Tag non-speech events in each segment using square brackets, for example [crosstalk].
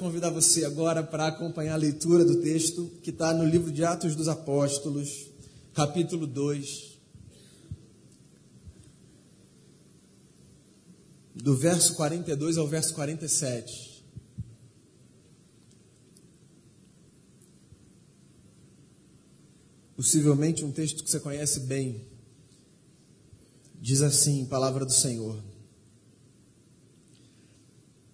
convidar você agora para acompanhar a leitura do texto que está no livro de Atos dos Apóstolos, capítulo 2, do verso 42 ao verso 47. Possivelmente um texto que você conhece bem. Diz assim, palavra do Senhor.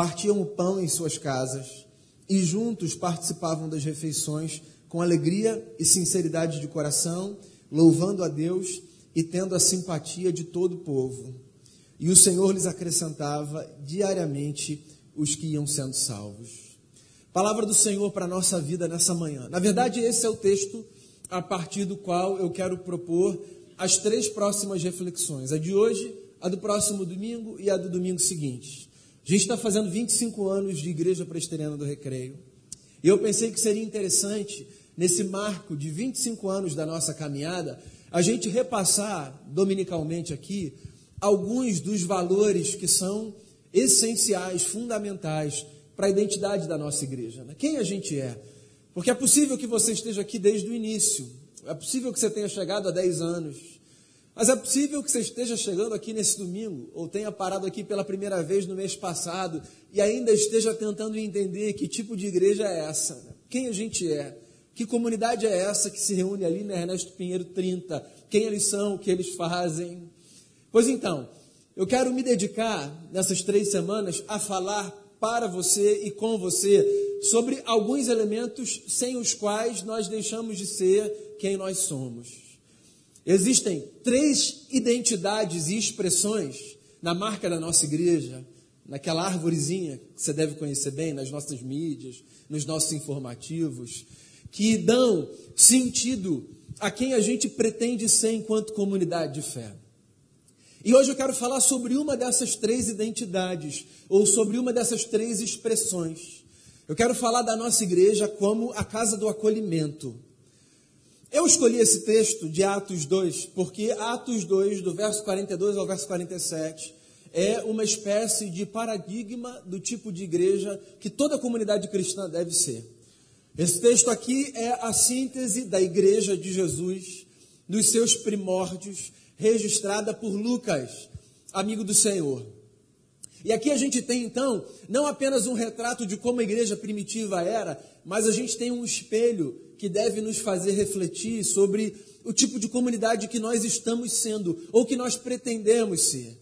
partiam o pão em suas casas e juntos participavam das refeições com alegria e sinceridade de coração, louvando a Deus e tendo a simpatia de todo o povo. E o Senhor lhes acrescentava diariamente os que iam sendo salvos. Palavra do Senhor para a nossa vida nessa manhã. Na verdade, esse é o texto a partir do qual eu quero propor as três próximas reflexões: a de hoje, a do próximo domingo e a do domingo seguinte. A gente está fazendo 25 anos de Igreja Presteriana do Recreio. E eu pensei que seria interessante, nesse marco de 25 anos da nossa caminhada, a gente repassar dominicalmente aqui alguns dos valores que são essenciais, fundamentais para a identidade da nossa igreja. Né? Quem a gente é? Porque é possível que você esteja aqui desde o início, é possível que você tenha chegado há 10 anos, mas é possível que você esteja chegando aqui nesse domingo, ou tenha parado aqui pela primeira vez no mês passado, e ainda esteja tentando entender que tipo de igreja é essa, né? quem a gente é, que comunidade é essa que se reúne ali na Ernesto Pinheiro 30, quem eles são, o que eles fazem. Pois então, eu quero me dedicar nessas três semanas a falar para você e com você sobre alguns elementos sem os quais nós deixamos de ser quem nós somos. Existem três identidades e expressões na marca da nossa igreja, naquela árvorezinha que você deve conhecer bem nas nossas mídias, nos nossos informativos, que dão sentido a quem a gente pretende ser enquanto comunidade de fé. E hoje eu quero falar sobre uma dessas três identidades, ou sobre uma dessas três expressões. Eu quero falar da nossa igreja como a casa do acolhimento. Eu escolhi esse texto de Atos 2, porque Atos 2, do verso 42 ao verso 47, é uma espécie de paradigma do tipo de igreja que toda comunidade cristã deve ser. Esse texto aqui é a síntese da igreja de Jesus, nos seus primórdios, registrada por Lucas, amigo do Senhor. E aqui a gente tem então não apenas um retrato de como a igreja primitiva era, mas a gente tem um espelho que deve nos fazer refletir sobre o tipo de comunidade que nós estamos sendo ou que nós pretendemos ser.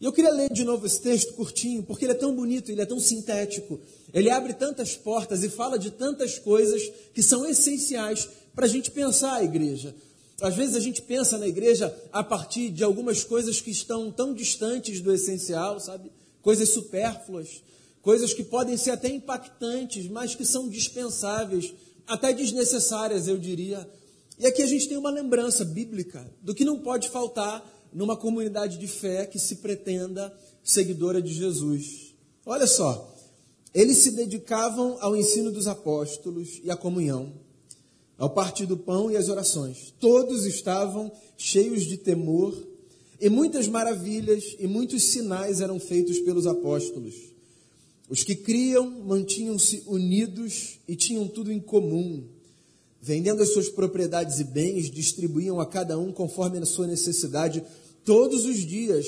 E eu queria ler de novo esse texto curtinho, porque ele é tão bonito, ele é tão sintético, ele abre tantas portas e fala de tantas coisas que são essenciais para a gente pensar a igreja. Às vezes a gente pensa na igreja a partir de algumas coisas que estão tão distantes do essencial, sabe? Coisas supérfluas, coisas que podem ser até impactantes, mas que são dispensáveis até desnecessárias, eu diria. E aqui a gente tem uma lembrança bíblica do que não pode faltar numa comunidade de fé que se pretenda seguidora de Jesus. Olha só, eles se dedicavam ao ensino dos apóstolos e à comunhão, ao partir do pão e às orações. Todos estavam cheios de temor e muitas maravilhas e muitos sinais eram feitos pelos apóstolos. Os que criam mantinham-se unidos e tinham tudo em comum. Vendendo as suas propriedades e bens, distribuíam a cada um conforme a sua necessidade. Todos os dias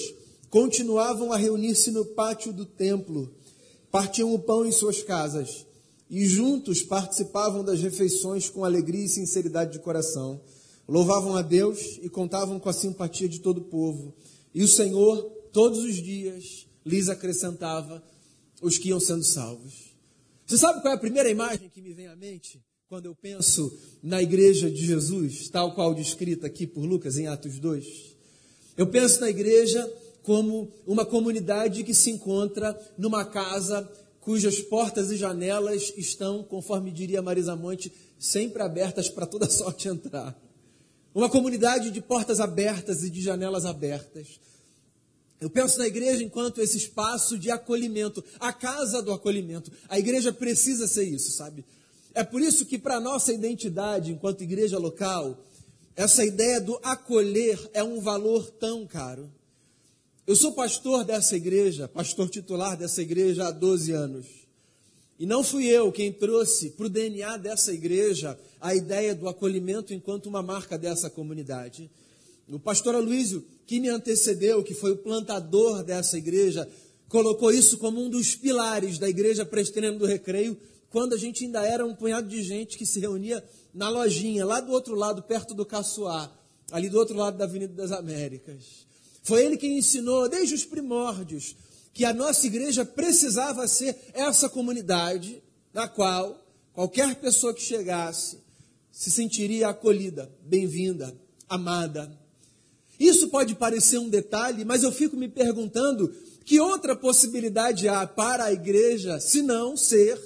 continuavam a reunir-se no pátio do templo, partiam o pão em suas casas e juntos participavam das refeições com alegria e sinceridade de coração. Louvavam a Deus e contavam com a simpatia de todo o povo. E o Senhor, todos os dias, lhes acrescentava os que iam sendo salvos. Você sabe qual é a primeira imagem que me vem à mente quando eu penso na igreja de Jesus, tal qual descrita aqui por Lucas em Atos 2? Eu penso na igreja como uma comunidade que se encontra numa casa cujas portas e janelas estão, conforme diria Marisa Monte, sempre abertas para toda [laughs] sorte entrar. Uma comunidade de portas abertas e de janelas abertas. Eu penso na igreja enquanto esse espaço de acolhimento, a casa do acolhimento. A igreja precisa ser isso, sabe? É por isso que, para a nossa identidade enquanto igreja local, essa ideia do acolher é um valor tão caro. Eu sou pastor dessa igreja, pastor titular dessa igreja há 12 anos. E não fui eu quem trouxe para o DNA dessa igreja a ideia do acolhimento enquanto uma marca dessa comunidade. O pastor Aloysio, que me antecedeu, que foi o plantador dessa igreja, colocou isso como um dos pilares da igreja presbiteriana do Recreio, quando a gente ainda era um punhado de gente que se reunia na lojinha, lá do outro lado, perto do Caçoá, ali do outro lado da Avenida das Américas. Foi ele quem ensinou, desde os primórdios, que a nossa igreja precisava ser essa comunidade na qual qualquer pessoa que chegasse se sentiria acolhida, bem-vinda, amada. Isso pode parecer um detalhe, mas eu fico me perguntando que outra possibilidade há para a igreja se não ser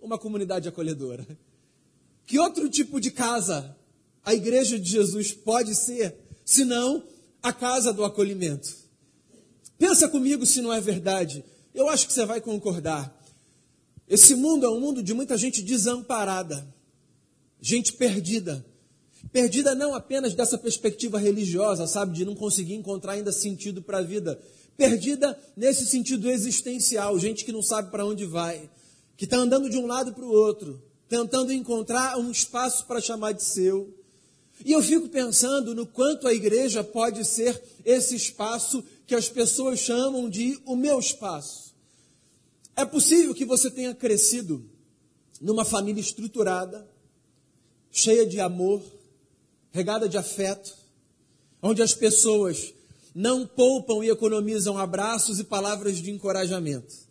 uma comunidade acolhedora? Que outro tipo de casa a igreja de Jesus pode ser, se não a casa do acolhimento. Pensa comigo se não é verdade. Eu acho que você vai concordar. Esse mundo é um mundo de muita gente desamparada, gente perdida. Perdida não apenas dessa perspectiva religiosa, sabe, de não conseguir encontrar ainda sentido para a vida. Perdida nesse sentido existencial, gente que não sabe para onde vai, que está andando de um lado para o outro, tentando encontrar um espaço para chamar de seu. E eu fico pensando no quanto a igreja pode ser esse espaço que as pessoas chamam de o meu espaço. É possível que você tenha crescido numa família estruturada, cheia de amor, regada de afeto, onde as pessoas não poupam e economizam abraços e palavras de encorajamento.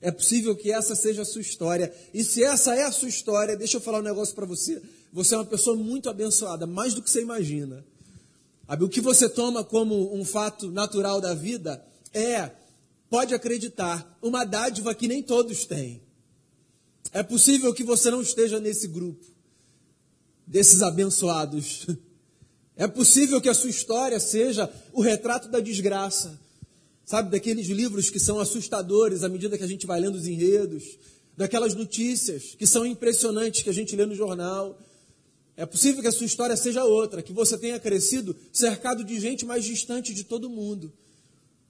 É possível que essa seja a sua história. E se essa é a sua história, deixa eu falar um negócio para você. Você é uma pessoa muito abençoada, mais do que você imagina. O que você toma como um fato natural da vida é, pode acreditar, uma dádiva que nem todos têm. É possível que você não esteja nesse grupo desses abençoados. [laughs] É possível que a sua história seja o retrato da desgraça. Sabe, daqueles livros que são assustadores à medida que a gente vai lendo os enredos, daquelas notícias que são impressionantes que a gente lê no jornal, é possível que a sua história seja outra, que você tenha crescido cercado de gente mais distante de todo mundo,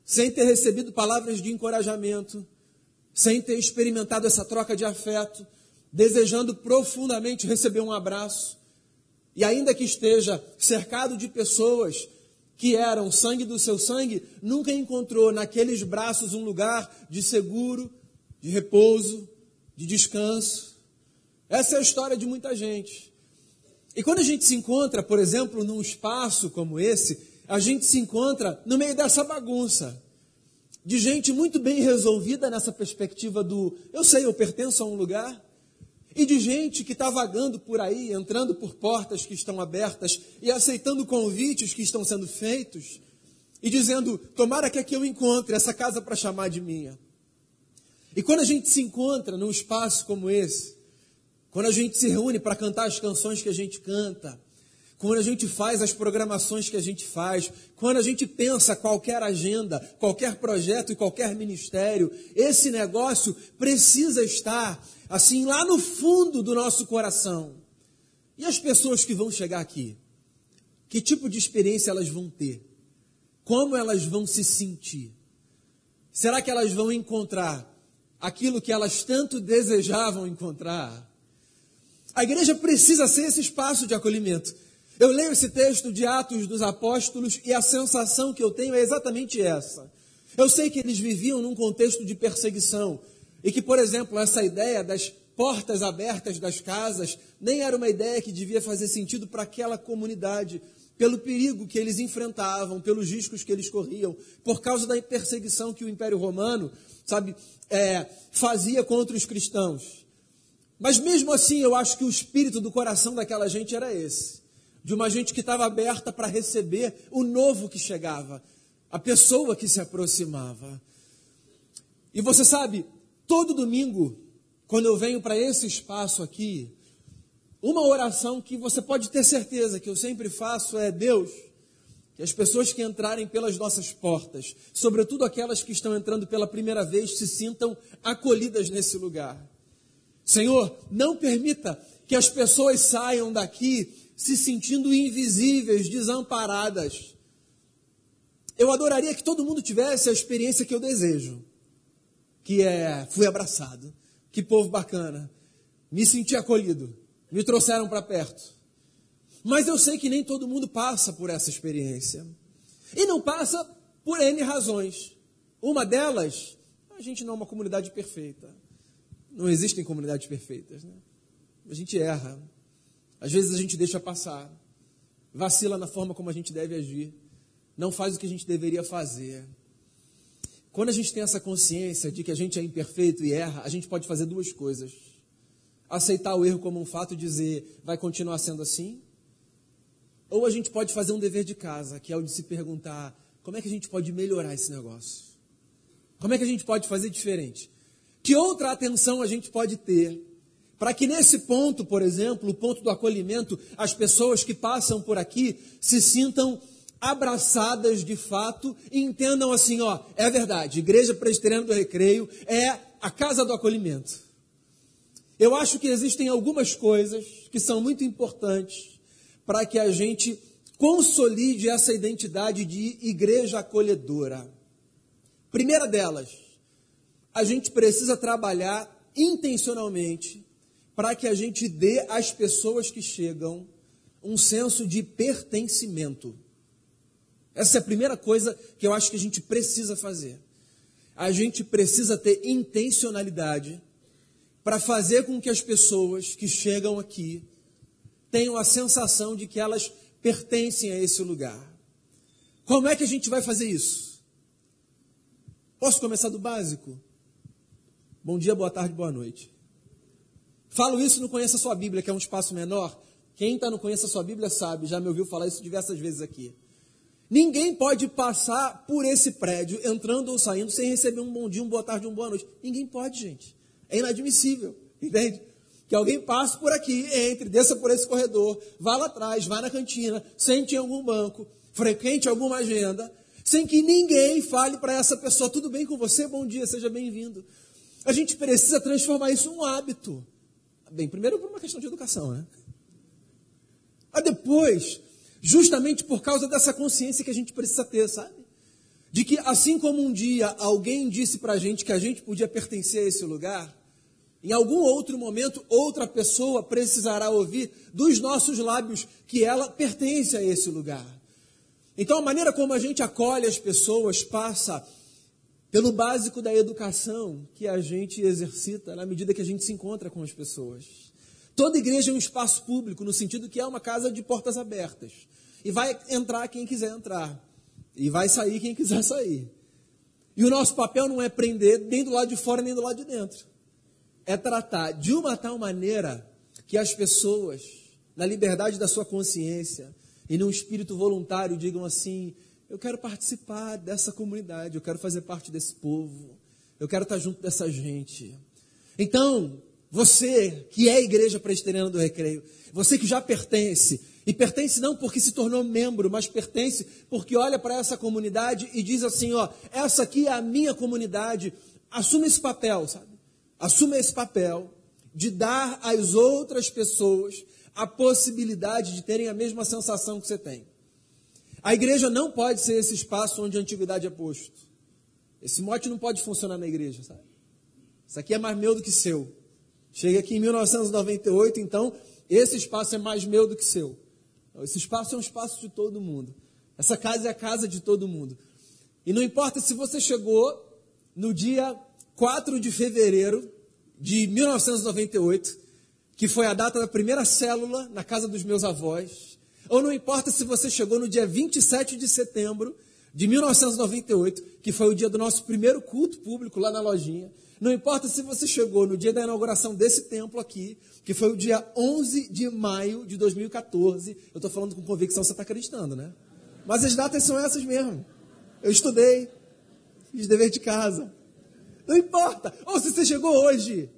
sem ter recebido palavras de encorajamento, sem ter experimentado essa troca de afeto, desejando profundamente receber um abraço. E ainda que esteja cercado de pessoas que eram sangue do seu sangue, nunca encontrou naqueles braços um lugar de seguro, de repouso, de descanso. Essa é a história de muita gente. E quando a gente se encontra, por exemplo, num espaço como esse, a gente se encontra no meio dessa bagunça. De gente muito bem resolvida nessa perspectiva do eu sei, eu pertenço a um lugar. E de gente que está vagando por aí, entrando por portas que estão abertas e aceitando convites que estão sendo feitos e dizendo: tomara que aqui eu encontre essa casa para chamar de minha. E quando a gente se encontra num espaço como esse, quando a gente se reúne para cantar as canções que a gente canta, quando a gente faz as programações que a gente faz, quando a gente pensa qualquer agenda, qualquer projeto e qualquer ministério, esse negócio precisa estar assim lá no fundo do nosso coração. E as pessoas que vão chegar aqui? Que tipo de experiência elas vão ter? Como elas vão se sentir? Será que elas vão encontrar aquilo que elas tanto desejavam encontrar? A igreja precisa ser esse espaço de acolhimento. Eu leio esse texto de Atos dos Apóstolos e a sensação que eu tenho é exatamente essa. Eu sei que eles viviam num contexto de perseguição e que, por exemplo, essa ideia das portas abertas das casas nem era uma ideia que devia fazer sentido para aquela comunidade, pelo perigo que eles enfrentavam, pelos riscos que eles corriam, por causa da perseguição que o Império Romano, sabe, é, fazia contra os cristãos. Mas mesmo assim, eu acho que o espírito do coração daquela gente era esse. De uma gente que estava aberta para receber o novo que chegava, a pessoa que se aproximava. E você sabe, Todo domingo, quando eu venho para esse espaço aqui, uma oração que você pode ter certeza que eu sempre faço é: Deus, que as pessoas que entrarem pelas nossas portas, sobretudo aquelas que estão entrando pela primeira vez, se sintam acolhidas nesse lugar. Senhor, não permita que as pessoas saiam daqui se sentindo invisíveis, desamparadas. Eu adoraria que todo mundo tivesse a experiência que eu desejo, que é fui abraçado, que povo bacana, me senti acolhido, me trouxeram para perto. Mas eu sei que nem todo mundo passa por essa experiência. E não passa por N razões. Uma delas, a gente não é uma comunidade perfeita. Não existem comunidades perfeitas. Né? A gente erra. Às vezes a gente deixa passar. Vacila na forma como a gente deve agir. Não faz o que a gente deveria fazer. Quando a gente tem essa consciência de que a gente é imperfeito e erra, a gente pode fazer duas coisas. Aceitar o erro como um fato e dizer, vai continuar sendo assim? Ou a gente pode fazer um dever de casa, que é o de se perguntar, como é que a gente pode melhorar esse negócio? Como é que a gente pode fazer diferente? Que outra atenção a gente pode ter para que nesse ponto, por exemplo, o ponto do acolhimento, as pessoas que passam por aqui se sintam abraçadas de fato e entendam assim, ó, é verdade, Igreja Presbiteriana do Recreio é a casa do acolhimento. Eu acho que existem algumas coisas que são muito importantes para que a gente consolide essa identidade de igreja acolhedora. Primeira delas, a gente precisa trabalhar intencionalmente para que a gente dê às pessoas que chegam um senso de pertencimento. Essa é a primeira coisa que eu acho que a gente precisa fazer. A gente precisa ter intencionalidade para fazer com que as pessoas que chegam aqui tenham a sensação de que elas pertencem a esse lugar. Como é que a gente vai fazer isso? Posso começar do básico? Bom dia, boa tarde, boa noite. Falo isso no Conheça Sua Bíblia, que é um espaço menor. Quem está no Conheça Sua Bíblia sabe, já me ouviu falar isso diversas vezes aqui. Ninguém pode passar por esse prédio, entrando ou saindo, sem receber um bom dia, uma boa tarde, uma boa noite. Ninguém pode, gente. É inadmissível, entende? Que alguém passe por aqui, entre, desça por esse corredor, vá lá atrás, vá na cantina, sente em algum banco, frequente alguma agenda, sem que ninguém fale para essa pessoa: tudo bem com você? Bom dia, seja bem-vindo. A gente precisa transformar isso em um hábito. Bem, primeiro por uma questão de educação, né? Mas depois, justamente por causa dessa consciência que a gente precisa ter, sabe? De que assim como um dia alguém disse para a gente que a gente podia pertencer a esse lugar, em algum outro momento, outra pessoa precisará ouvir dos nossos lábios que ela pertence a esse lugar. Então, a maneira como a gente acolhe as pessoas passa pelo básico da educação que a gente exercita na medida que a gente se encontra com as pessoas. Toda igreja é um espaço público, no sentido que é uma casa de portas abertas. E vai entrar quem quiser entrar. E vai sair quem quiser [laughs] sair. E o nosso papel não é prender nem do lado de fora nem do lado de dentro. É tratar de uma tal maneira que as pessoas, na liberdade da sua consciência e num espírito voluntário, digam assim: eu quero participar dessa comunidade, eu quero fazer parte desse povo, eu quero estar junto dessa gente. Então, você que é a igreja presbiteriana do recreio, você que já pertence, e pertence não porque se tornou membro, mas pertence porque olha para essa comunidade e diz assim: ó, essa aqui é a minha comunidade, assuma esse papel, sabe? Assuma esse papel de dar às outras pessoas a possibilidade de terem a mesma sensação que você tem. A igreja não pode ser esse espaço onde a antiguidade é posto. Esse mote não pode funcionar na igreja, sabe? Isso aqui é mais meu do que seu. Chega aqui em 1998, então esse espaço é mais meu do que seu. Esse espaço é um espaço de todo mundo. Essa casa é a casa de todo mundo. E não importa se você chegou no dia 4 de fevereiro de 1998, que foi a data da primeira célula na casa dos meus avós, ou não importa se você chegou no dia 27 de setembro de 1998, que foi o dia do nosso primeiro culto público lá na lojinha. Não importa se você chegou no dia da inauguração desse templo aqui, que foi o dia 11 de maio de 2014. Eu estou falando com convicção, você está acreditando, né? Mas as datas são essas mesmo. Eu estudei, fiz dever de casa. Não importa. Ou se você chegou hoje,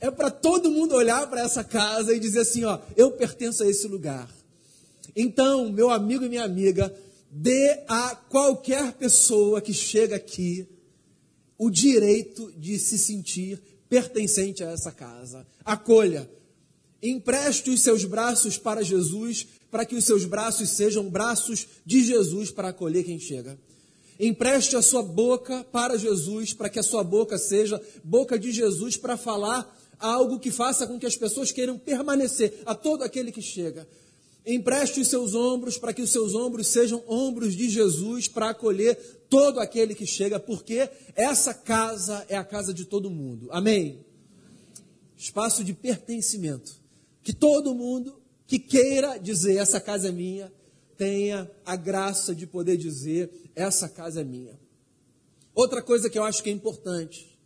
é para todo mundo olhar para essa casa e dizer assim: ó, eu pertenço a esse lugar. Então, meu amigo e minha amiga, dê a qualquer pessoa que chega aqui o direito de se sentir pertencente a essa casa. Acolha. Empreste os seus braços para Jesus, para que os seus braços sejam braços de Jesus para acolher quem chega. Empreste a sua boca para Jesus, para que a sua boca seja boca de Jesus para falar algo que faça com que as pessoas queiram permanecer a todo aquele que chega. Empreste os seus ombros para que os seus ombros sejam ombros de Jesus para acolher todo aquele que chega, porque essa casa é a casa de todo mundo. Amém? Espaço de pertencimento. Que todo mundo que queira dizer essa casa é minha, tenha a graça de poder dizer: essa casa é minha. Outra coisa que eu acho que é importante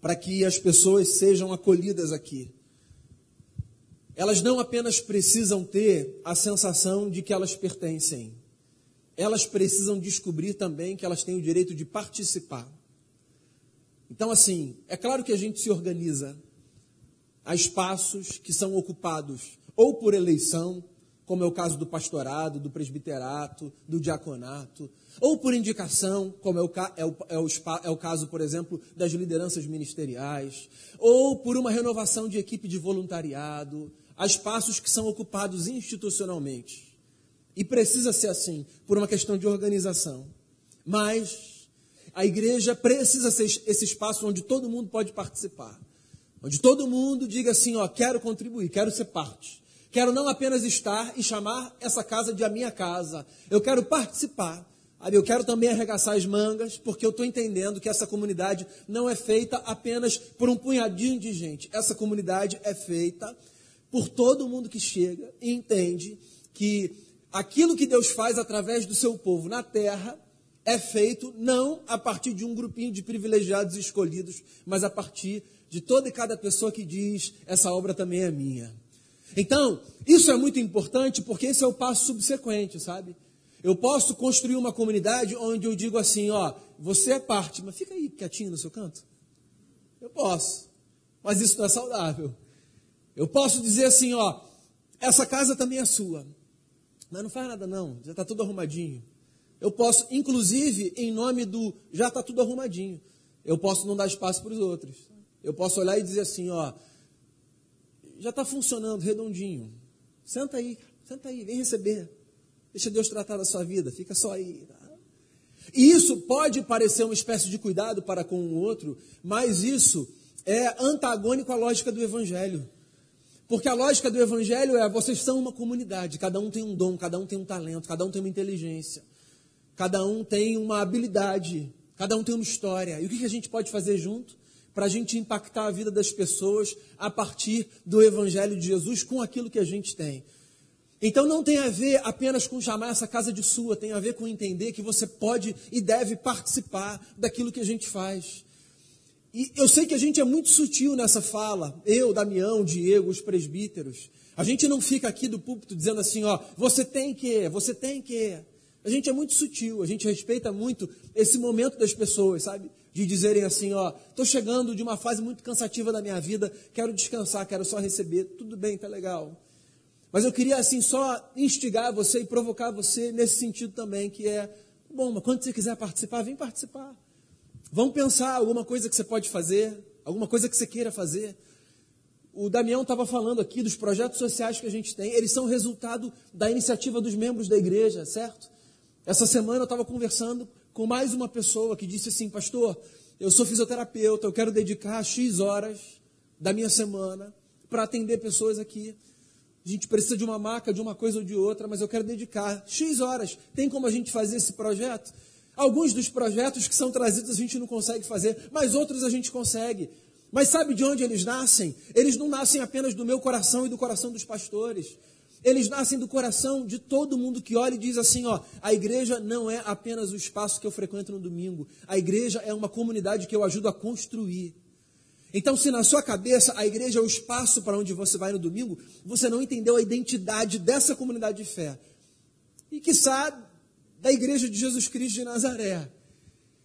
para que as pessoas sejam acolhidas aqui. Elas não apenas precisam ter a sensação de que elas pertencem, elas precisam descobrir também que elas têm o direito de participar. Então, assim, é claro que a gente se organiza a espaços que são ocupados ou por eleição, como é o caso do pastorado, do presbiterato, do diaconato, ou por indicação, como é o, é, o, é, o, é o, caso, por exemplo, das lideranças ministeriais, ou por uma renovação de equipe de voluntariado, a espaços que são ocupados institucionalmente. E precisa ser assim, por uma questão de organização. Mas a igreja precisa ser esse espaço onde todo mundo pode participar. Onde todo mundo diga assim, ó, quero contribuir, quero ser parte. Quero não apenas estar e chamar essa casa de a minha casa. Eu quero participar. Eu quero também arregaçar as mangas, porque eu estou entendendo que essa comunidade não é feita apenas por um punhadinho de gente. Essa comunidade é feita por todo mundo que chega e entende que aquilo que Deus faz através do seu povo na terra é feito não a partir de um grupinho de privilegiados escolhidos, mas a partir de toda e cada pessoa que diz: essa obra também é minha. Então, isso é muito importante porque esse é o passo subsequente, sabe? Eu posso construir uma comunidade onde eu digo assim, ó, você é parte, mas fica aí quietinho no seu canto. Eu posso, mas isso não é saudável. Eu posso dizer assim, ó, essa casa também é sua, mas não faz nada não, já está tudo arrumadinho. Eu posso, inclusive, em nome do já está tudo arrumadinho, eu posso não dar espaço para os outros. Eu posso olhar e dizer assim, ó, já está funcionando redondinho. Senta aí, senta aí, vem receber. Deixa Deus tratar da sua vida, fica só aí. Tá? E isso pode parecer uma espécie de cuidado para com o outro, mas isso é antagônico à lógica do Evangelho. Porque a lógica do Evangelho é: vocês são uma comunidade, cada um tem um dom, cada um tem um talento, cada um tem uma inteligência, cada um tem uma habilidade, cada um tem uma história. E o que a gente pode fazer junto? para a gente impactar a vida das pessoas a partir do Evangelho de Jesus com aquilo que a gente tem. Então não tem a ver apenas com chamar essa casa de sua, tem a ver com entender que você pode e deve participar daquilo que a gente faz. E eu sei que a gente é muito sutil nessa fala, eu, Damião, Diego, os presbíteros. A gente não fica aqui do púlpito dizendo assim, ó, você tem que, você tem que. A gente é muito sutil, a gente respeita muito esse momento das pessoas, sabe? de dizerem assim, ó, estou chegando de uma fase muito cansativa da minha vida, quero descansar, quero só receber, tudo bem, tá legal. Mas eu queria assim só instigar você e provocar você nesse sentido também, que é, bom, mas quando você quiser participar, vem participar. Vamos pensar alguma coisa que você pode fazer, alguma coisa que você queira fazer. O Damião estava falando aqui dos projetos sociais que a gente tem, eles são resultado da iniciativa dos membros da igreja, certo? Essa semana eu estava conversando com mais uma pessoa que disse assim: Pastor, eu sou fisioterapeuta, eu quero dedicar X horas da minha semana para atender pessoas aqui. A gente precisa de uma marca, de uma coisa ou de outra, mas eu quero dedicar X horas. Tem como a gente fazer esse projeto? Alguns dos projetos que são trazidos a gente não consegue fazer, mas outros a gente consegue. Mas sabe de onde eles nascem? Eles não nascem apenas do meu coração e do coração dos pastores. Eles nascem do coração de todo mundo que olha e diz assim: ó, a igreja não é apenas o espaço que eu frequento no domingo, a igreja é uma comunidade que eu ajudo a construir. Então, se na sua cabeça a igreja é o espaço para onde você vai no domingo, você não entendeu a identidade dessa comunidade de fé. E que sabe da igreja de Jesus Cristo de Nazaré.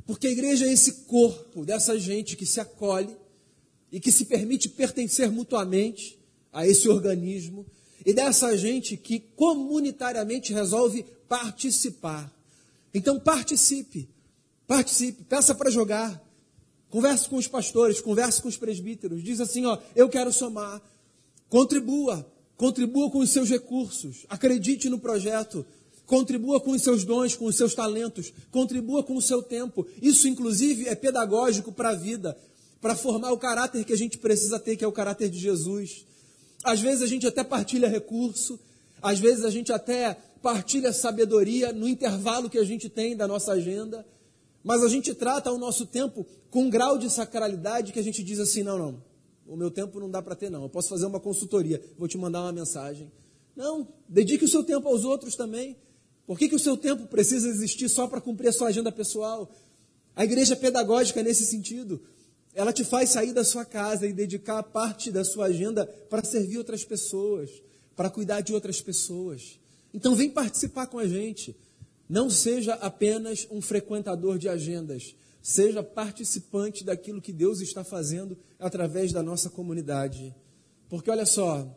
Porque a igreja é esse corpo dessa gente que se acolhe e que se permite pertencer mutuamente a esse organismo, e dessa gente que comunitariamente resolve participar. Então participe, participe, peça para jogar, converse com os pastores, converse com os presbíteros, diz assim, ó, eu quero somar, contribua, contribua com os seus recursos, acredite no projeto, contribua com os seus dons, com os seus talentos, contribua com o seu tempo. Isso, inclusive, é pedagógico para a vida, para formar o caráter que a gente precisa ter, que é o caráter de Jesus. Às vezes a gente até partilha recurso, às vezes a gente até partilha sabedoria no intervalo que a gente tem da nossa agenda, mas a gente trata o nosso tempo com um grau de sacralidade que a gente diz assim: não, não, o meu tempo não dá para ter, não. Eu posso fazer uma consultoria, vou te mandar uma mensagem. Não, dedique o seu tempo aos outros também. Por que, que o seu tempo precisa existir só para cumprir a sua agenda pessoal? A igreja pedagógica nesse sentido. Ela te faz sair da sua casa e dedicar parte da sua agenda para servir outras pessoas, para cuidar de outras pessoas. Então vem participar com a gente. Não seja apenas um frequentador de agendas, seja participante daquilo que Deus está fazendo através da nossa comunidade. Porque olha só,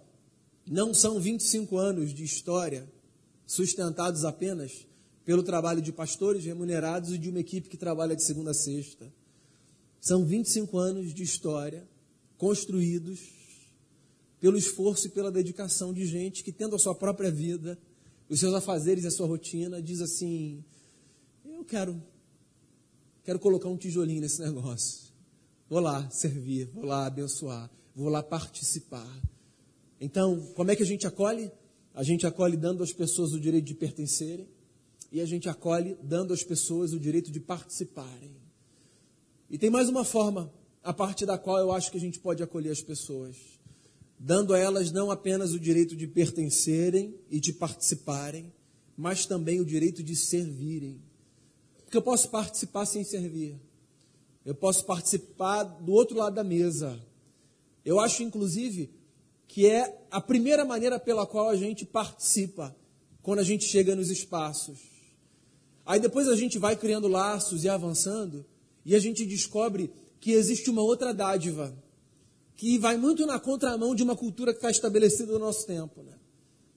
não são 25 anos de história sustentados apenas pelo trabalho de pastores remunerados e de uma equipe que trabalha de segunda a sexta. São 25 anos de história construídos pelo esforço e pela dedicação de gente que, tendo a sua própria vida, os seus afazeres e a sua rotina, diz assim: Eu quero Quero colocar um tijolinho nesse negócio. Vou lá servir, vou lá abençoar, vou lá participar. Então, como é que a gente acolhe? A gente acolhe dando às pessoas o direito de pertencerem e a gente acolhe dando às pessoas o direito de participarem. E tem mais uma forma a partir da qual eu acho que a gente pode acolher as pessoas, dando a elas não apenas o direito de pertencerem e de participarem, mas também o direito de servirem. Porque eu posso participar sem servir. Eu posso participar do outro lado da mesa. Eu acho, inclusive, que é a primeira maneira pela qual a gente participa quando a gente chega nos espaços. Aí depois a gente vai criando laços e avançando, e a gente descobre que existe uma outra dádiva, que vai muito na contramão de uma cultura que está estabelecida no nosso tempo, né?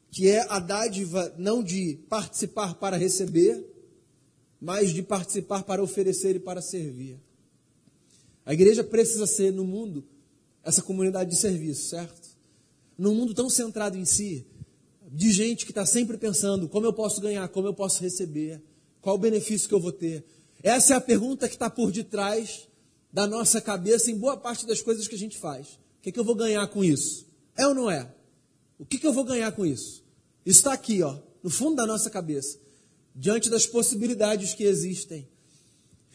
que é a dádiva não de participar para receber, mas de participar para oferecer e para servir. A igreja precisa ser no mundo essa comunidade de serviço, certo? Num mundo tão centrado em si, de gente que está sempre pensando como eu posso ganhar, como eu posso receber, qual o benefício que eu vou ter. Essa é a pergunta que está por detrás da nossa cabeça em boa parte das coisas que a gente faz. O que, é que eu vou ganhar com isso? É ou não é? O que, que eu vou ganhar com isso? Isso está aqui, ó, no fundo da nossa cabeça diante das possibilidades que existem.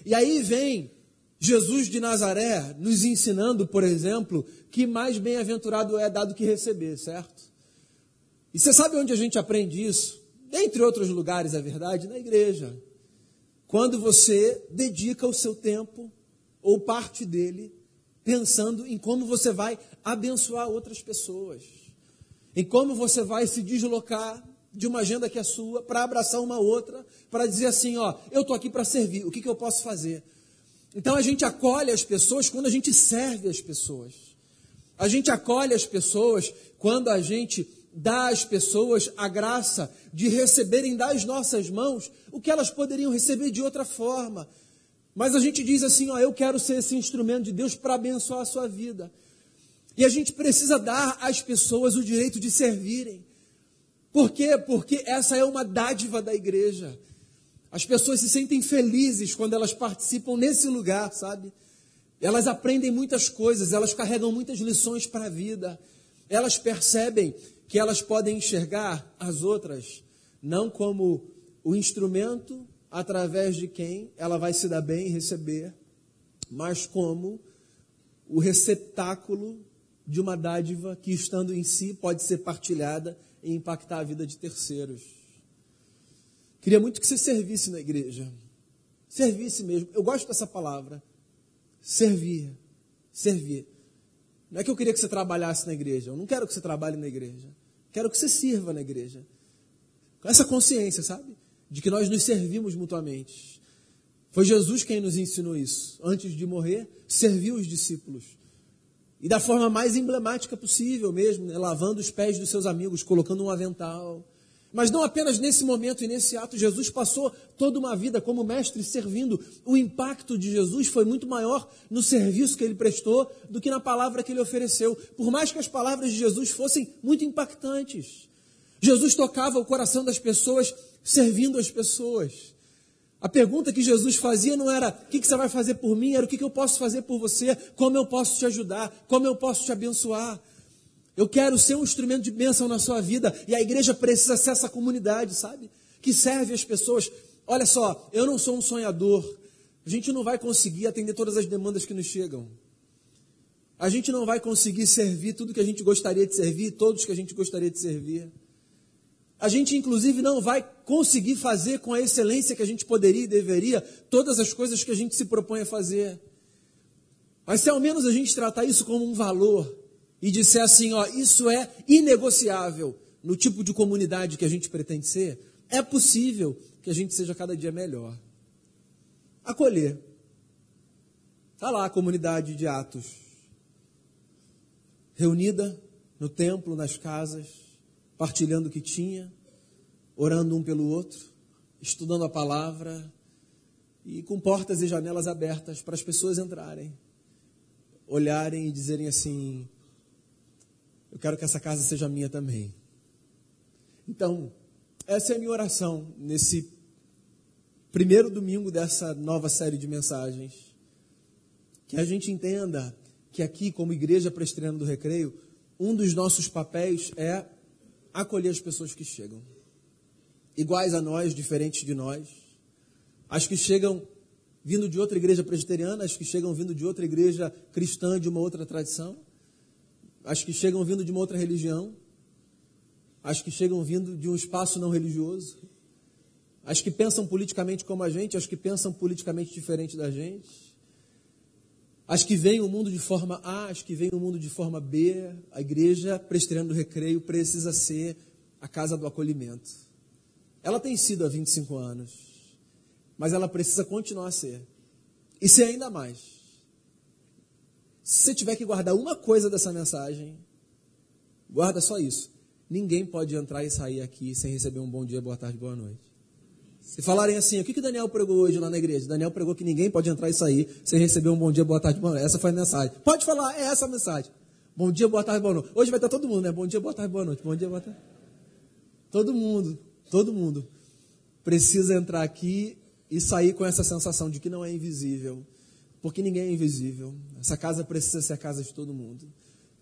E aí vem Jesus de Nazaré nos ensinando, por exemplo, que mais bem-aventurado é dado que receber, certo? E você sabe onde a gente aprende isso? Entre outros lugares, é verdade, na igreja. Quando você dedica o seu tempo ou parte dele pensando em como você vai abençoar outras pessoas, em como você vai se deslocar de uma agenda que é sua para abraçar uma outra, para dizer assim, ó, eu estou aqui para servir, o que, que eu posso fazer? Então a gente acolhe as pessoas quando a gente serve as pessoas. A gente acolhe as pessoas quando a gente dá às pessoas a graça de receberem das nossas mãos o que elas poderiam receber de outra forma. Mas a gente diz assim, ó, eu quero ser esse instrumento de Deus para abençoar a sua vida. E a gente precisa dar às pessoas o direito de servirem. Por quê? Porque essa é uma dádiva da igreja. As pessoas se sentem felizes quando elas participam nesse lugar, sabe? Elas aprendem muitas coisas, elas carregam muitas lições para a vida. Elas percebem que elas podem enxergar as outras não como o instrumento através de quem ela vai se dar bem e receber, mas como o receptáculo de uma dádiva que, estando em si, pode ser partilhada e impactar a vida de terceiros. Queria muito que você servisse na igreja. Servisse mesmo. Eu gosto dessa palavra. Servir. Servir. Não é que eu queria que você trabalhasse na igreja. Eu não quero que você trabalhe na igreja. Quero que você sirva na igreja. Com essa consciência, sabe? De que nós nos servimos mutuamente. Foi Jesus quem nos ensinou isso. Antes de morrer, serviu os discípulos. E da forma mais emblemática possível mesmo, né? lavando os pés dos seus amigos, colocando um avental. Mas não apenas nesse momento e nesse ato, Jesus passou toda uma vida como mestre servindo. O impacto de Jesus foi muito maior no serviço que ele prestou do que na palavra que ele ofereceu. Por mais que as palavras de Jesus fossem muito impactantes. Jesus tocava o coração das pessoas servindo as pessoas. A pergunta que Jesus fazia não era o que, você vai fazer por mim, era o que, eu posso fazer por você, como eu posso te ajudar, como eu posso te abençoar. Eu quero ser um instrumento de bênção na sua vida e a igreja precisa ser essa comunidade, sabe? Que serve as pessoas. Olha só, eu não sou um sonhador. A gente não vai conseguir atender todas as demandas que nos chegam. A gente não vai conseguir servir tudo que a gente gostaria de servir, todos que a gente gostaria de servir. A gente, inclusive, não vai conseguir fazer com a excelência que a gente poderia e deveria todas as coisas que a gente se propõe a fazer. Mas se ao menos a gente tratar isso como um valor e disser assim, ó, isso é inegociável no tipo de comunidade que a gente pretende ser, é possível que a gente seja cada dia melhor. Acolher. Está lá a comunidade de Atos, reunida no templo, nas casas, partilhando o que tinha, orando um pelo outro, estudando a palavra e com portas e janelas abertas para as pessoas entrarem, olharem e dizerem assim: Eu quero que essa casa seja minha também. Então, essa é a minha oração nesse primeiro domingo dessa nova série de mensagens. Que a gente entenda que aqui, como igreja presbiteriana do recreio, um dos nossos papéis é acolher as pessoas que chegam. Iguais a nós, diferentes de nós. As que chegam vindo de outra igreja presbiteriana, as que chegam vindo de outra igreja cristã, de uma outra tradição. As que chegam vindo de uma outra religião. As que chegam vindo de um espaço não religioso. As que pensam politicamente como a gente, as que pensam politicamente diferente da gente as que veem o mundo de forma A, as que veem o mundo de forma B, a igreja presbiteriana do recreio precisa ser a casa do acolhimento. Ela tem sido há 25 anos, mas ela precisa continuar a ser. E ser ainda mais. Se você tiver que guardar uma coisa dessa mensagem, guarda só isso. Ninguém pode entrar e sair aqui sem receber um bom dia, boa tarde, boa noite. Se falarem assim, o que, que Daniel pregou hoje lá na igreja? Daniel pregou que ninguém pode entrar e sair sem receber um bom dia, boa tarde, boa noite. Essa foi a mensagem. Pode falar, é essa a mensagem. Bom dia, boa tarde, boa noite. Hoje vai estar todo mundo, né? Bom dia, boa tarde, boa noite. Bom dia, boa tarde. Todo mundo, todo mundo precisa entrar aqui e sair com essa sensação de que não é invisível. Porque ninguém é invisível. Essa casa precisa ser a casa de todo mundo.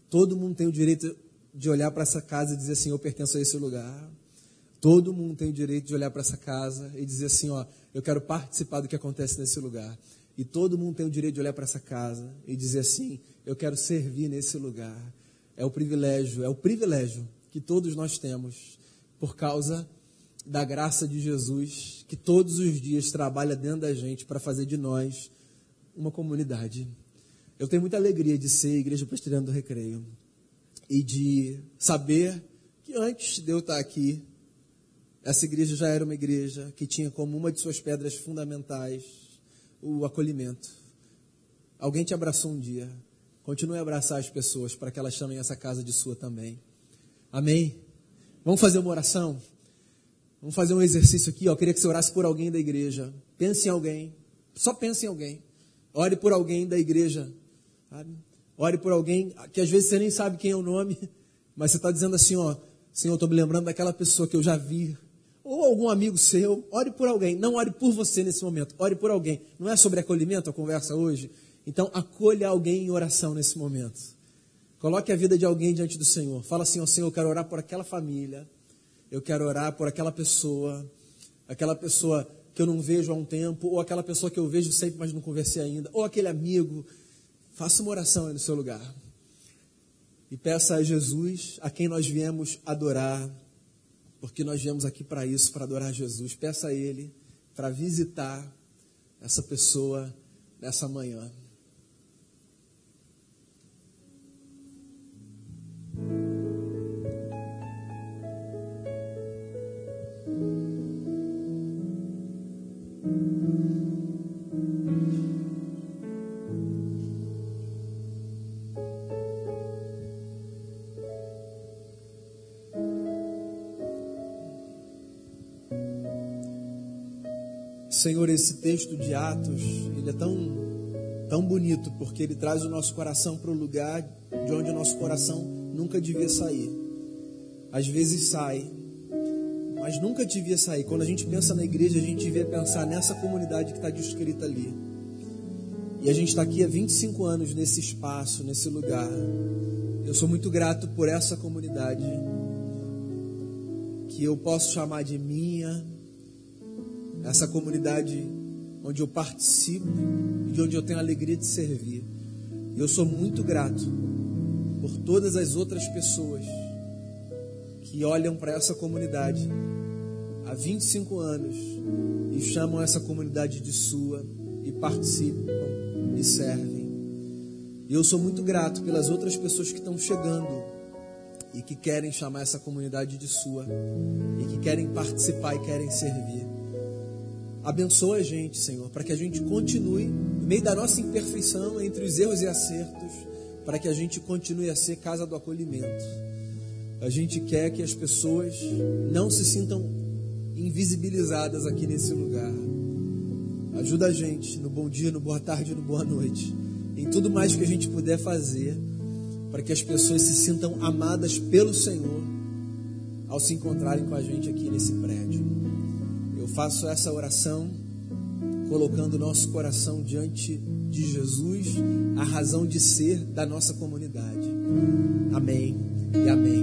Todo mundo tem o direito de olhar para essa casa e dizer assim: eu pertenço a esse lugar. Todo mundo tem o direito de olhar para essa casa e dizer assim, ó, eu quero participar do que acontece nesse lugar. E todo mundo tem o direito de olhar para essa casa e dizer assim, eu quero servir nesse lugar. É o privilégio, é o privilégio que todos nós temos por causa da graça de Jesus, que todos os dias trabalha dentro da gente para fazer de nós uma comunidade. Eu tenho muita alegria de ser Igreja Presbiteriana do Recreio e de saber que antes de eu estar aqui, essa igreja já era uma igreja que tinha como uma de suas pedras fundamentais o acolhimento. Alguém te abraçou um dia. Continue a abraçar as pessoas para que elas chamem essa casa de sua também. Amém? Vamos fazer uma oração? Vamos fazer um exercício aqui. Ó. Eu queria que você orasse por alguém da igreja. Pense em alguém. Só pense em alguém. Ore por alguém da igreja. Sabe? Ore por alguém que às vezes você nem sabe quem é o nome, [laughs] mas você está dizendo assim: ó, Senhor, estou me lembrando daquela pessoa que eu já vi ou algum amigo seu, ore por alguém. Não ore por você nesse momento, ore por alguém. Não é sobre acolhimento a conversa hoje? Então, acolha alguém em oração nesse momento. Coloque a vida de alguém diante do Senhor. Fala assim: Ó Senhor, eu quero orar por aquela família. Eu quero orar por aquela pessoa. Aquela pessoa que eu não vejo há um tempo. Ou aquela pessoa que eu vejo sempre, mas não conversei ainda. Ou aquele amigo. Faça uma oração aí no seu lugar. E peça a Jesus, a quem nós viemos adorar, porque nós viemos aqui para isso, para adorar Jesus. Peça a Ele para visitar essa pessoa nessa manhã. Senhor, esse texto de Atos, ele é tão, tão bonito, porque ele traz o nosso coração para o lugar de onde o nosso coração nunca devia sair. Às vezes sai, mas nunca devia sair. Quando a gente pensa na igreja, a gente devia pensar nessa comunidade que está descrita ali. E a gente está aqui há 25 anos nesse espaço, nesse lugar. Eu sou muito grato por essa comunidade que eu posso chamar de minha, essa comunidade onde eu participo e de onde eu tenho a alegria de servir. E eu sou muito grato por todas as outras pessoas que olham para essa comunidade há 25 anos e chamam essa comunidade de sua e participam e servem. E eu sou muito grato pelas outras pessoas que estão chegando e que querem chamar essa comunidade de sua e que querem participar e querem servir. Abençoa a gente, Senhor, para que a gente continue, no meio da nossa imperfeição, entre os erros e acertos, para que a gente continue a ser casa do acolhimento. A gente quer que as pessoas não se sintam invisibilizadas aqui nesse lugar. Ajuda a gente no bom dia, no boa tarde, no boa noite, em tudo mais que a gente puder fazer, para que as pessoas se sintam amadas pelo Senhor ao se encontrarem com a gente aqui nesse prédio. Faço essa oração colocando nosso coração diante de Jesus, a razão de ser da nossa comunidade. Amém e amém.